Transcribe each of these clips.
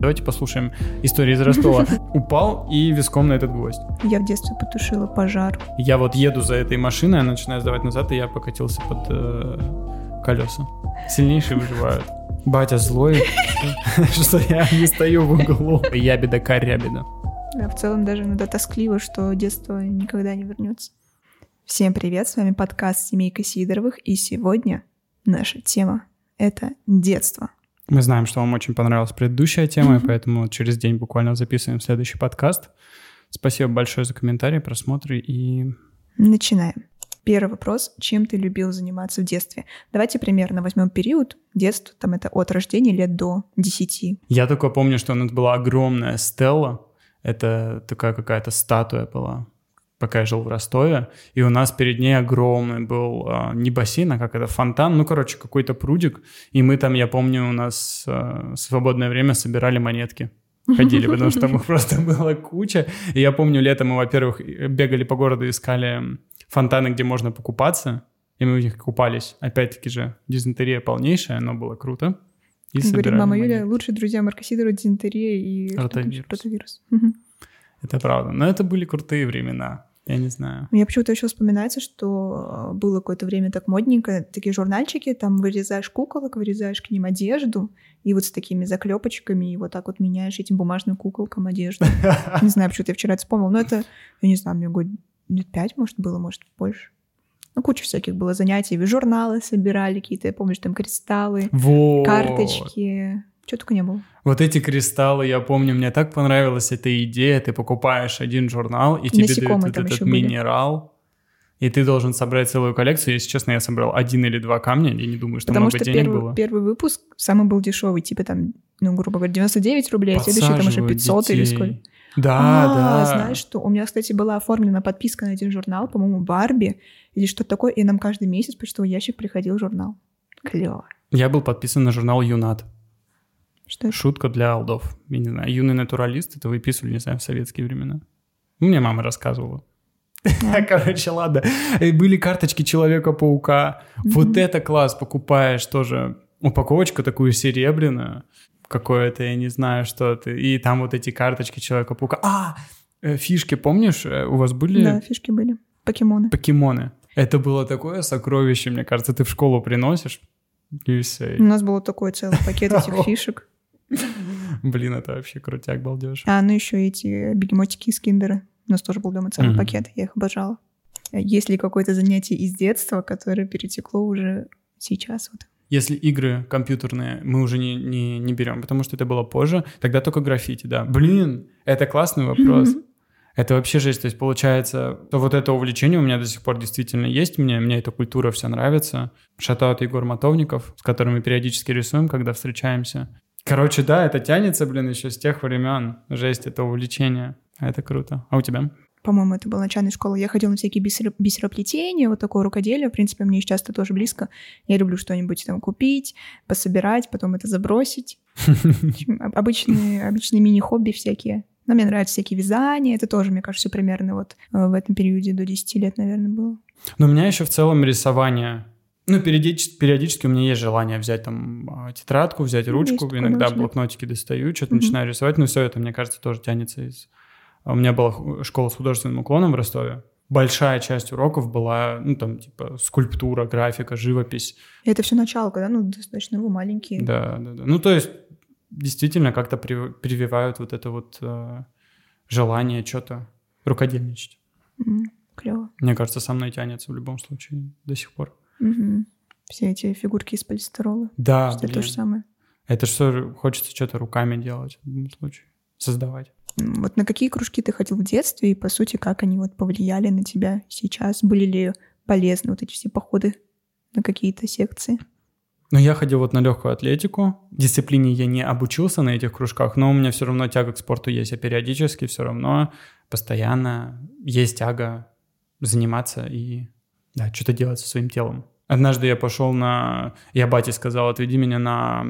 Давайте послушаем историю из Ростова. Упал и виском на этот гвоздь. Я в детстве потушила пожар. Я вот еду за этой машиной, она начинает сдавать назад, и я покатился под э, колеса. Сильнейшие выживают. Батя злой, что я не стою в углу. Ябеда корябеда. Да, в целом даже иногда тоскливо, что детство никогда не вернется. Всем привет, с вами подкаст «Семейка Сидоровых», и сегодня наша тема — это детство. Мы знаем, что вам очень понравилась предыдущая тема, и поэтому через день буквально записываем следующий подкаст. Спасибо большое за комментарии, просмотры и... Начинаем. Первый вопрос. Чем ты любил заниматься в детстве? Давайте примерно возьмем период. Детство, там это от рождения лет до 10. Я только помню, что у нас была огромная стелла. Это такая какая-то статуя была пока я жил в Ростове, и у нас перед ней огромный был э, не бассейн, а как это, фонтан, ну, короче, какой-то прудик, и мы там, я помню, у нас э, свободное время собирали монетки ходили, потому что там их просто была куча. И я помню, летом мы, во-первых, бегали по городу, искали фонтаны, где можно покупаться, и мы в них купались. Опять-таки же, дизентерия полнейшая, но было круто. И Говорит мама монетки. Юля, лучшие друзья Марка Сидорова, дизентерия и ротавирус. ротавирус. Это правда. Но это были крутые времена. Я не знаю. Мне почему-то еще вспоминается, что было какое-то время так модненько, такие журнальчики, там вырезаешь куколок, вырезаешь к ним одежду, и вот с такими заклепочками, и вот так вот меняешь этим бумажным куколкам одежду. Не знаю, почему-то я вчера это вспомнил, но это, я не знаю, мне год лет пять, может, было, может, больше. Ну, куча всяких было занятий. Журналы собирали какие-то, я помню, там кристаллы, вот. карточки. Чего только не было. Вот эти кристаллы, я помню, мне так понравилась эта идея. Ты покупаешь один журнал, и тебе дают вот этот минерал. И ты должен собрать целую коллекцию. Если честно, я собрал один или два камня. Я не думаю, что Потому много что денег первый, было. первый выпуск самый был дешевый, типа там, ну, грубо говоря, 99 рублей, а следующий там уже 500 детей. или сколько. Да, а, да. знаешь что? У меня, кстати, была оформлена подписка на один журнал, по-моему, Барби или что-то такое, и нам каждый месяц почтовый ящик приходил журнал. Клево. Я был подписан на журнал Юнат. Что это? Шутка для алдов. Я не знаю, юный натуралист, это выписывали, не знаю, в советские времена. Мне мама рассказывала. Короче, ладно. Были карточки Человека-паука. Вот это класс, покупаешь тоже упаковочку такую серебряную, какое-то, я не знаю, что то И там вот эти карточки Человека-паука. А, э, фишки, помнишь, э, у вас были? Да, фишки были. Покемоны. Покемоны. Это было такое сокровище, мне кажется, ты в школу приносишь, и все. У нас был такой целый пакет этих фишек. Блин, это вообще крутяк, балдеж. А, ну еще эти бегемотики из киндера. У нас тоже был дома целый пакет, я их обожала. Есть ли какое-то занятие из детства, которое перетекло уже сейчас? Вот? Если игры компьютерные мы уже не, не, не берем, потому что это было позже, тогда только граффити, да. Блин, это классный вопрос. Это вообще жесть. То есть, получается, то вот это увлечение у меня до сих пор действительно есть. Мне, мне эта культура вся нравится. Шатаут Егор Матовников, с которым мы периодически рисуем, когда встречаемся. Короче, да, это тянется, блин, еще с тех времен. Жесть, это увлечение. Это круто. А у тебя? По-моему, это была начальная школа. Я ходила на всякие бисер... бисероплетения, вот такое рукоделие. В принципе, мне сейчас это тоже близко. Я люблю что-нибудь там купить, пособирать, потом это забросить. Обычные, обычные мини-хобби всякие. Но мне нравятся всякие вязания. Это тоже, мне кажется, примерно вот э, в этом периоде до 10 лет, наверное, было. Но у меня еще в целом рисование ну, периодически, периодически у меня есть желание взять там а, тетрадку, взять ручку, есть иногда конечно. блокнотики достаю, что-то угу. начинаю рисовать, но все это, мне кажется, тоже тянется из... А у меня была школа с художественным уклоном в Ростове. Большая часть уроков была, ну, там, типа, скульптура, графика, живопись. И это все начало, когда, ну, достаточно вы маленькие. Да, да, да. Ну, то есть, действительно, как-то прививают вот это вот э, желание что-то рукодельничать. Mm, клево. Мне кажется, со мной тянется в любом случае до сих пор. Угу. Все эти фигурки из полистирола. Да, Это то же самое. Это что, хочется что-то руками делать в любом случае, создавать. Вот на какие кружки ты ходил в детстве, и, по сути, как они вот повлияли на тебя сейчас? Были ли полезны вот эти все походы на какие-то секции? Ну, я ходил вот на легкую атлетику. Дисциплине я не обучился на этих кружках, но у меня все равно тяга к спорту есть. Я периодически все равно постоянно есть тяга заниматься и да, что-то делать со своим телом. Однажды я пошел на... Я бате сказал, отведи меня на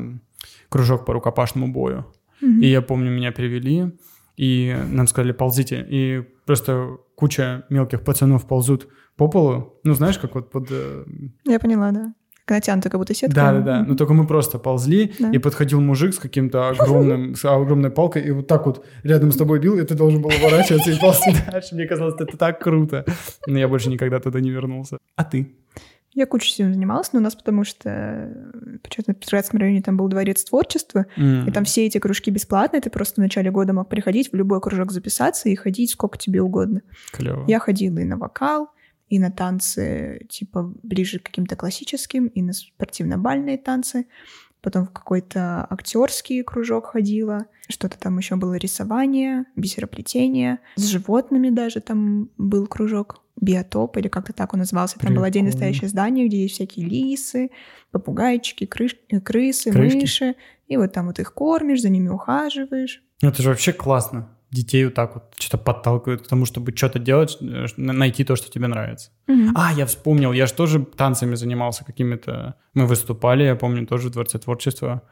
кружок по рукопашному бою. Mm-hmm. И я помню, меня привели, и нам сказали, ползите. И просто куча мелких пацанов ползут по полу. Ну, знаешь, как вот под... Э, я поняла, да. Натянуто, как будто сетка. Да, да, да. Но только мы просто ползли, Да. и подходил мужик с каким-то огромным, с огромной палкой, и вот так вот рядом с тобой бил, и ты должен был уворачиваться и ползти дальше. Мне казалось, это так круто. Но я больше никогда туда не вернулся. А ты? Я кучу всем занималась, но у нас потому что э, почему-то в Петроградском районе там был дворец творчества, и там все эти кружки бесплатные, ты просто в начале года мог приходить в любой кружок записаться и ходить сколько тебе угодно. Клево. Я ходила и на вокал, и на танцы типа ближе к каким-то классическим, и на спортивно-бальные танцы. Потом в какой-то актерский кружок ходила. Что-то там еще было рисование, бисероплетение. С животными даже там был кружок. Биотоп, или как-то так он назывался. Там было отдельно Прикольно. стоящее здание, где есть всякие лисы, попугайчики, крыш- э, крысы, Крышки. мыши. И вот там вот их кормишь, за ними ухаживаешь. Ну, Это же вообще классно. Детей вот так вот что-то подталкивают к тому, чтобы что-то делать, э, на- найти то, что тебе нравится. Мгм. А, я вспомнил, я же тоже танцами занимался какими-то. Мы выступали, я помню, тоже в Дворце творчества.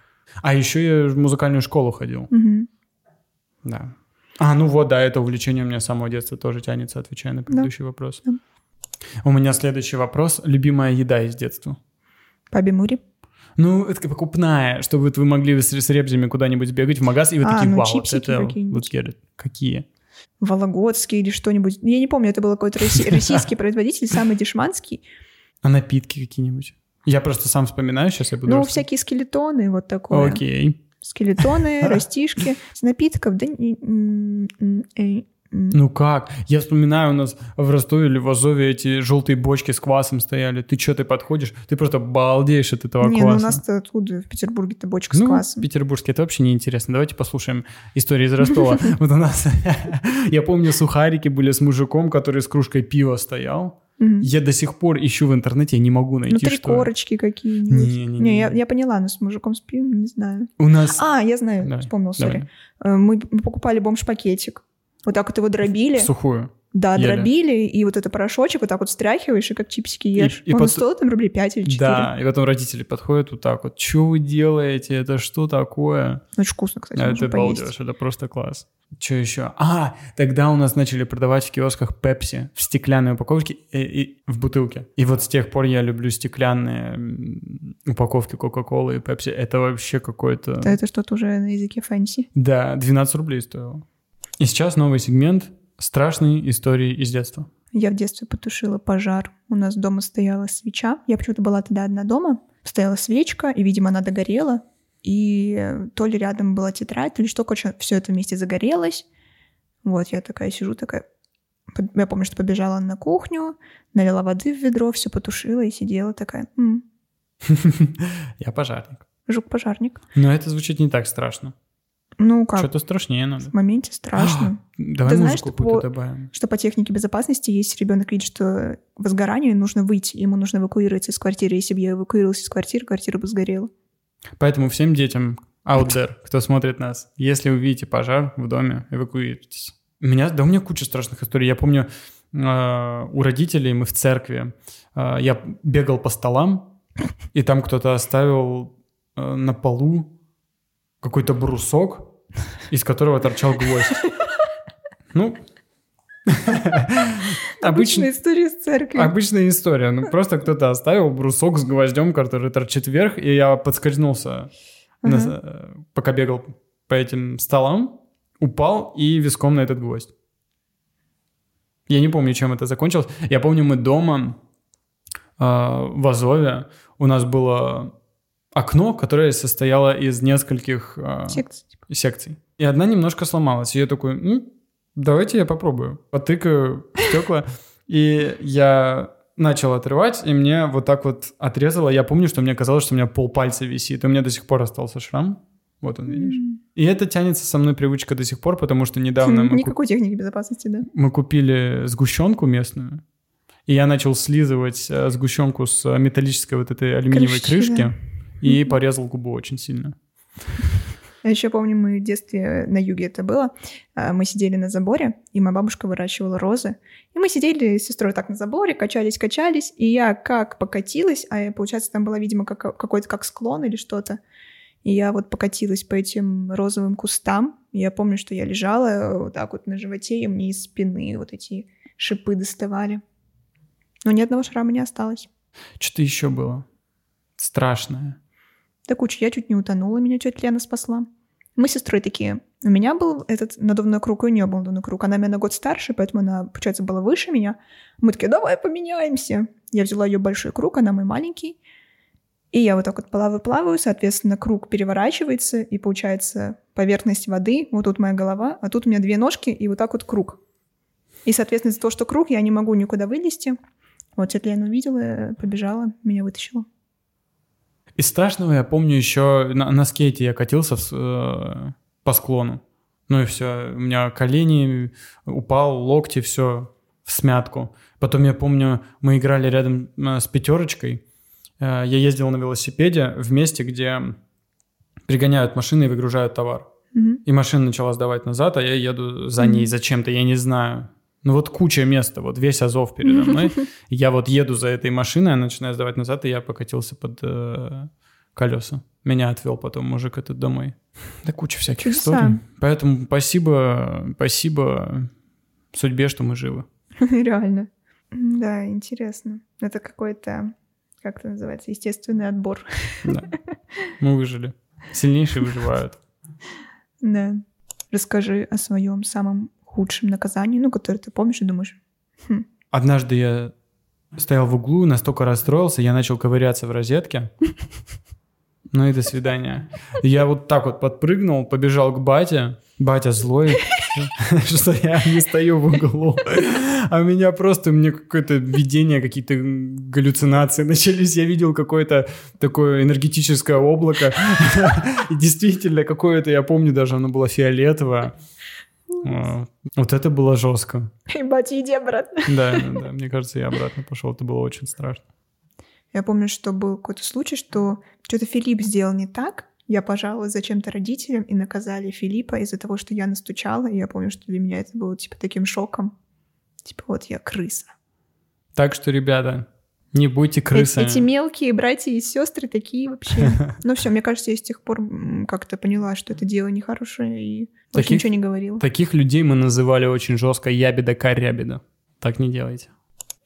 А еще я в музыкальную школу ходил. Мгм. Да. А, ну вот, да, это увлечение у меня с самого детства тоже тянется, отвечая на предыдущий вопрос. Да. У меня следующий вопрос. Любимая еда из детства? Паби Мури. Ну, это как покупная, чтобы вот вы могли с, с ребзями куда-нибудь бегать в магаз, и вы А, такие, ну, вау, вот это вот get it». Какие? Вологодский или что-нибудь. Я не помню, это был какой-то россий- российский производитель, самый дешманский. А напитки какие-нибудь? Я просто сам вспоминаю, сейчас я буду... Ну, всякие скелетоны, вот такое. Окей. Скелетоны, растишки. С напитков, да... не-. Ну как? Я вспоминаю, у нас в Ростове или в Азове эти желтые бочки с квасом стояли. Ты что, ты подходишь? Ты просто балдеешь от этого Не, ну кваса. у нас-то оттуда, в Петербурге-то бочка с Ну, квасом. петербургский, это вообще неинтересно. Давайте послушаем историю из Ростова. Вот у нас, я помню, сухарики были с мужиком, который с кружкой пива стоял. Я до сих пор ищу в интернете, я не могу найти, Ну, три что... корочки какие-нибудь. Не-не-не. Не, я, я поняла, но с мужиком с пивом не знаю. У нас... А, я знаю, Давай, вспомнил, сори. Э, Мы, мы покупали бомж-пакетик. Вот так вот его дробили. В сухую. Да, Ели. дробили, и вот это порошочек вот так вот встряхиваешь, и как чипсики ешь. и Он пот- стоил там рублей 5 или 4. Да, и потом родители подходят вот так вот. Что вы делаете? Это что такое? Очень вкусно, кстати, А это балдеж, это просто класс. Что еще? А, тогда у нас начали продавать в киосках Пепси в стеклянной упаковке и, и в бутылке. И вот с тех пор я люблю стеклянные упаковки Кока-Колы и Пепси. Это вообще какой-то... Да, это что-то уже на языке fancy. Да, 12 рублей стоило. И сейчас новый сегмент «Страшные истории из детства». Я в детстве потушила пожар. У нас дома стояла свеча. Я почему-то была тогда одна дома. Стояла свечка, и, видимо, она догорела. И э, то ли рядом была тетрадь, то ли что, короче, все это вместе загорелось. Вот, я такая сижу, такая... Я помню, что побежала на кухню, налила воды в ведро, все потушила и сидела такая, «М, Я пожарник. жук-пожарник. Но это звучит не так страшно. Ну как, Что-то страшнее надо. в моменте страшно. Давай Ты знаешь, что по- добавим. что по технике безопасности, если ребенок видит, что возгорание, нужно выйти, ему нужно эвакуироваться из квартиры. Если бы я эвакуировалась из квартиры, квартира бы сгорела. Поэтому всем детям out there, кто смотрит нас, если вы видите пожар в доме, эвакуируйтесь. У меня, да у меня куча страшных историй. Я помню, э, у родителей мы в церкви, э, я бегал по столам, и там кто-то оставил э, на полу какой-то брусок, из которого торчал гвоздь. Ну, обычно, история с церкви. Обычная история. Ну, просто кто-то оставил брусок с гвоздем, который торчит вверх, и я подскользнулся, э, пока бегал по этим столам, упал и виском на этот гвоздь. Я не помню, чем это закончилось. Я помню, мы дома э, в Азове, у нас было окно, которое состояло из нескольких э, Секция, типа. секций. И одна немножко сломалась. И я такой, ну, давайте я попробую. Потыкаю стекла. И я начал отрывать, и мне вот так вот отрезало. Я помню, что мне казалось, что у меня полпальца висит. И у меня до сих пор остался шрам. Вот он, видишь? И это тянется со мной привычка до сих пор, потому что недавно мы, куп- Никакой техники безопасности, да. мы купили сгущенку местную. И я начал слизывать э, сгущенку с металлической вот этой алюминиевой Крышки, крышки. да. И порезал губу очень сильно. Я еще помню, мы в детстве на юге это было. а, Мы сидели на заборе, и моя бабушка выращивала розы. И мы сидели с сестрой так на заборе, качались, качались, и я как покатилась, а я, получается, там была, видимо, как, какой-то как склон или что-то. И я вот покатилась по этим розовым кустам. Я помню, что я лежала э, вот так вот на животе, и мне из спины вот эти шипы доставали. Но ни одного шрама не осталось. Что-то еще было. страшное. Да куча, я чуть не утонула, меня тетя Лена спасла. Мы с сестрой такие. У меня был этот надувной круг, и у нее был надувной круг. Она меня на год старше, поэтому она, получается, была выше меня. Мы такие, давай поменяемся. Я взяла ее большой круг, она мой маленький. И я вот так вот плаваю-плаваю, соответственно, круг переворачивается, и получается поверхность воды, вот тут моя голова, а тут у меня две ножки, и вот так вот круг. И, соответственно, из-за того, что круг, я не могу никуда вылезти. Вот тетя Лена увидела, побежала, меня вытащила. Из страшного я помню еще на, на скейте я катился в, э, по склону. Ну и все, у меня колени упал, локти, все в смятку. Потом я помню, мы играли рядом э, с пятерочкой. Э, я ездил на велосипеде в месте, где пригоняют машины и выгружают товар. Мгм. И машина начала сдавать назад, а я еду за ней Мгм. зачем-то, я не знаю. Ну вот куча места, вот весь Азов передо мной. Я вот еду за этой машиной, она начинает сдавать назад, и я покатился под э, колеса. Меня отвел потом мужик этот домой. Да куча всяких Чудеса. историй. Поэтому спасибо, спасибо судьбе, что мы живы. Реально. Да, интересно. Это какой-то, как это называется, естественный отбор. Да. Мы выжили. Сильнейшие выживают. Да. Расскажи о своем самом худшем наказании, ну, которое ты помнишь и думаешь, хм, Однажды я стоял в углу, настолько расстроился, я начал ковыряться в розетке. Ну и до свидания. Я вот так вот подпрыгнул, побежал к бате. Батя злой, что я не стою в углу. А у меня просто, у меня какое-то видение, какие-то галлюцинации начались. Я видел какое-то такое энергетическое облако. И действительно, какое-то, я помню, даже оно было фиолетовое. А, Вот это было жестко. ебать, иди обратно. Да, да, да. Мне кажется, я обратно пошел. Это было очень страшно. Я помню, что был какой-то случай, что что-то Филипп сделал не так. Я пожаловалась зачем-то родителям и наказали Филиппа из-за того, что я настучала. И я помню, что для меня это было типа таким шоком. Типа вот я крыса. Так что, ребята, не будьте Эти, крысами. эти мелкие братья и сестры такие вообще. Ну все, мне кажется, я с тех пор как-то поняла, что это дело нехорошее и Таких- ничего не говорила. Таких людей мы называли очень жестко ябеда корябеда. Так не делайте.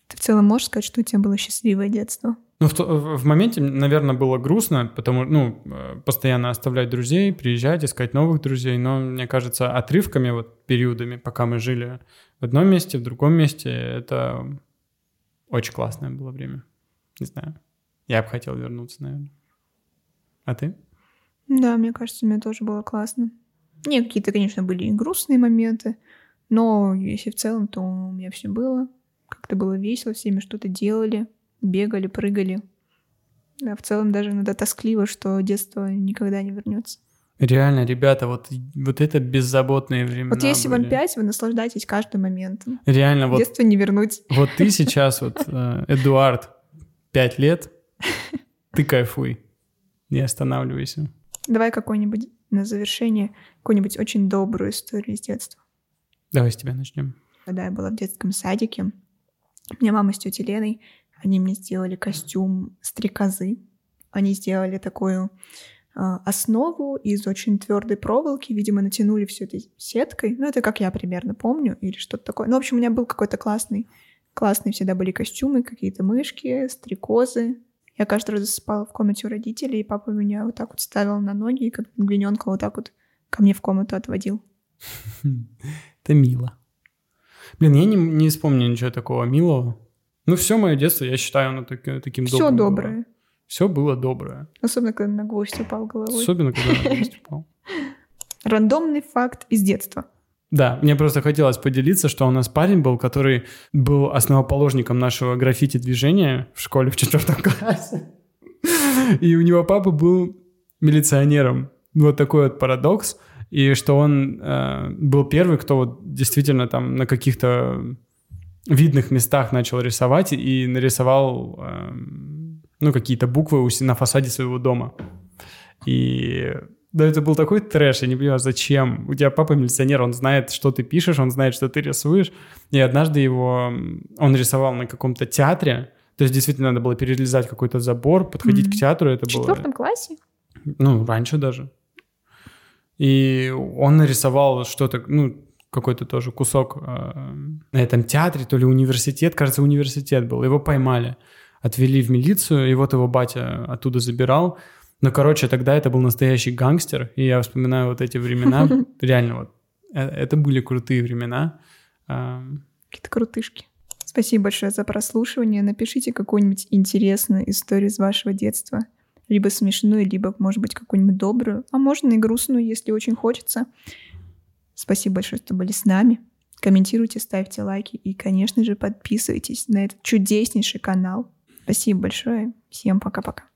Ты в целом можешь сказать, что у тебя было счастливое детство? Ну, в- в моменте, наверное, было грустно, потому ну, э, постоянно оставлять друзей, приезжать, искать новых друзей, но, мне кажется, отрывками, вот периодами, пока мы жили в одном месте, в другом месте, это очень классное было время. Не знаю. Я бы хотел вернуться, наверное. А ты? Да, мне кажется, мне тоже было классно. Не, какие-то, конечно, были и грустные моменты, но если в целом, то у меня все было. Как-то было весело, всеми что-то делали, бегали, прыгали. Да, в целом даже иногда тоскливо, что детство никогда не вернется. Реально, ребята, вот, вот это беззаботные времена Вот если вам были. пять, вы наслаждайтесь каждым моментом. Реально, вот Детство не вернуть. Вот ты сейчас, вот, э, Эдуард, пять лет, ты кайфуй, не останавливайся. Давай какой-нибудь на завершение, какую-нибудь очень добрую историю из детства. Давай с тебя начнем. Когда я была в детском садике, у меня мама с тетей Леной, они мне сделали костюм стрекозы. Они сделали такую основу из очень твердой проволоки, видимо, натянули все этой сеткой. Ну, это как я примерно помню, или что-то такое. Ну, в общем, у меня был какой-то классный, классные всегда были костюмы, какие-то мышки, стрекозы. Я каждый раз засыпала в комнате у родителей, и папа меня вот так вот ставил на ноги, и как пингвиненка вот так вот ко мне в комнату отводил. Это мило. Блин, я не, не вспомню ничего такого милого. Ну, все мое детство, я считаю, оно так- таким Все добрым доброе. Все было доброе. Особенно, когда на гвоздь упал головой. Особенно, когда на гвоздь упал. Рандомный факт из детства. Да, мне просто хотелось поделиться, что у нас парень был, который был основоположником нашего граффити-движения в школе в четвертом классе. И у него папа был милиционером. Вот такой вот парадокс. И что он э, был первый, кто вот действительно там на каких-то видных местах начал рисовать и нарисовал э, ну, какие-то буквы на фасаде своего дома. И да, это был такой трэш, я не понимаю, зачем. У тебя папа милиционер, он знает, что ты пишешь, он знает, что ты рисуешь. И однажды его, он рисовал на каком-то театре, то есть действительно надо было перелезать какой-то забор, подходить Мгм. к театру, это В было... четвертом классе? Ну, раньше даже. И он нарисовал что-то, ну, какой-то тоже кусок э, на этом театре, то ли университет, кажется, университет был. Его поймали. Отвели в милицию, и вот его батя оттуда забирал. Но, короче, тогда это был настоящий гангстер, и я вспоминаю вот эти времена, реально вот, э, это были крутые времена. Какие-то крутышки. Спасибо большое за прослушивание. Напишите какую-нибудь интересную историю из вашего детства. Либо смешную, либо, может быть, какую-нибудь добрую. А можно и грустную, если очень хочется. Спасибо большое, что были с нами. Комментируйте, ставьте лайки и, конечно же, подписывайтесь на этот чудеснейший канал. Спасибо большое. Всем пока-пока.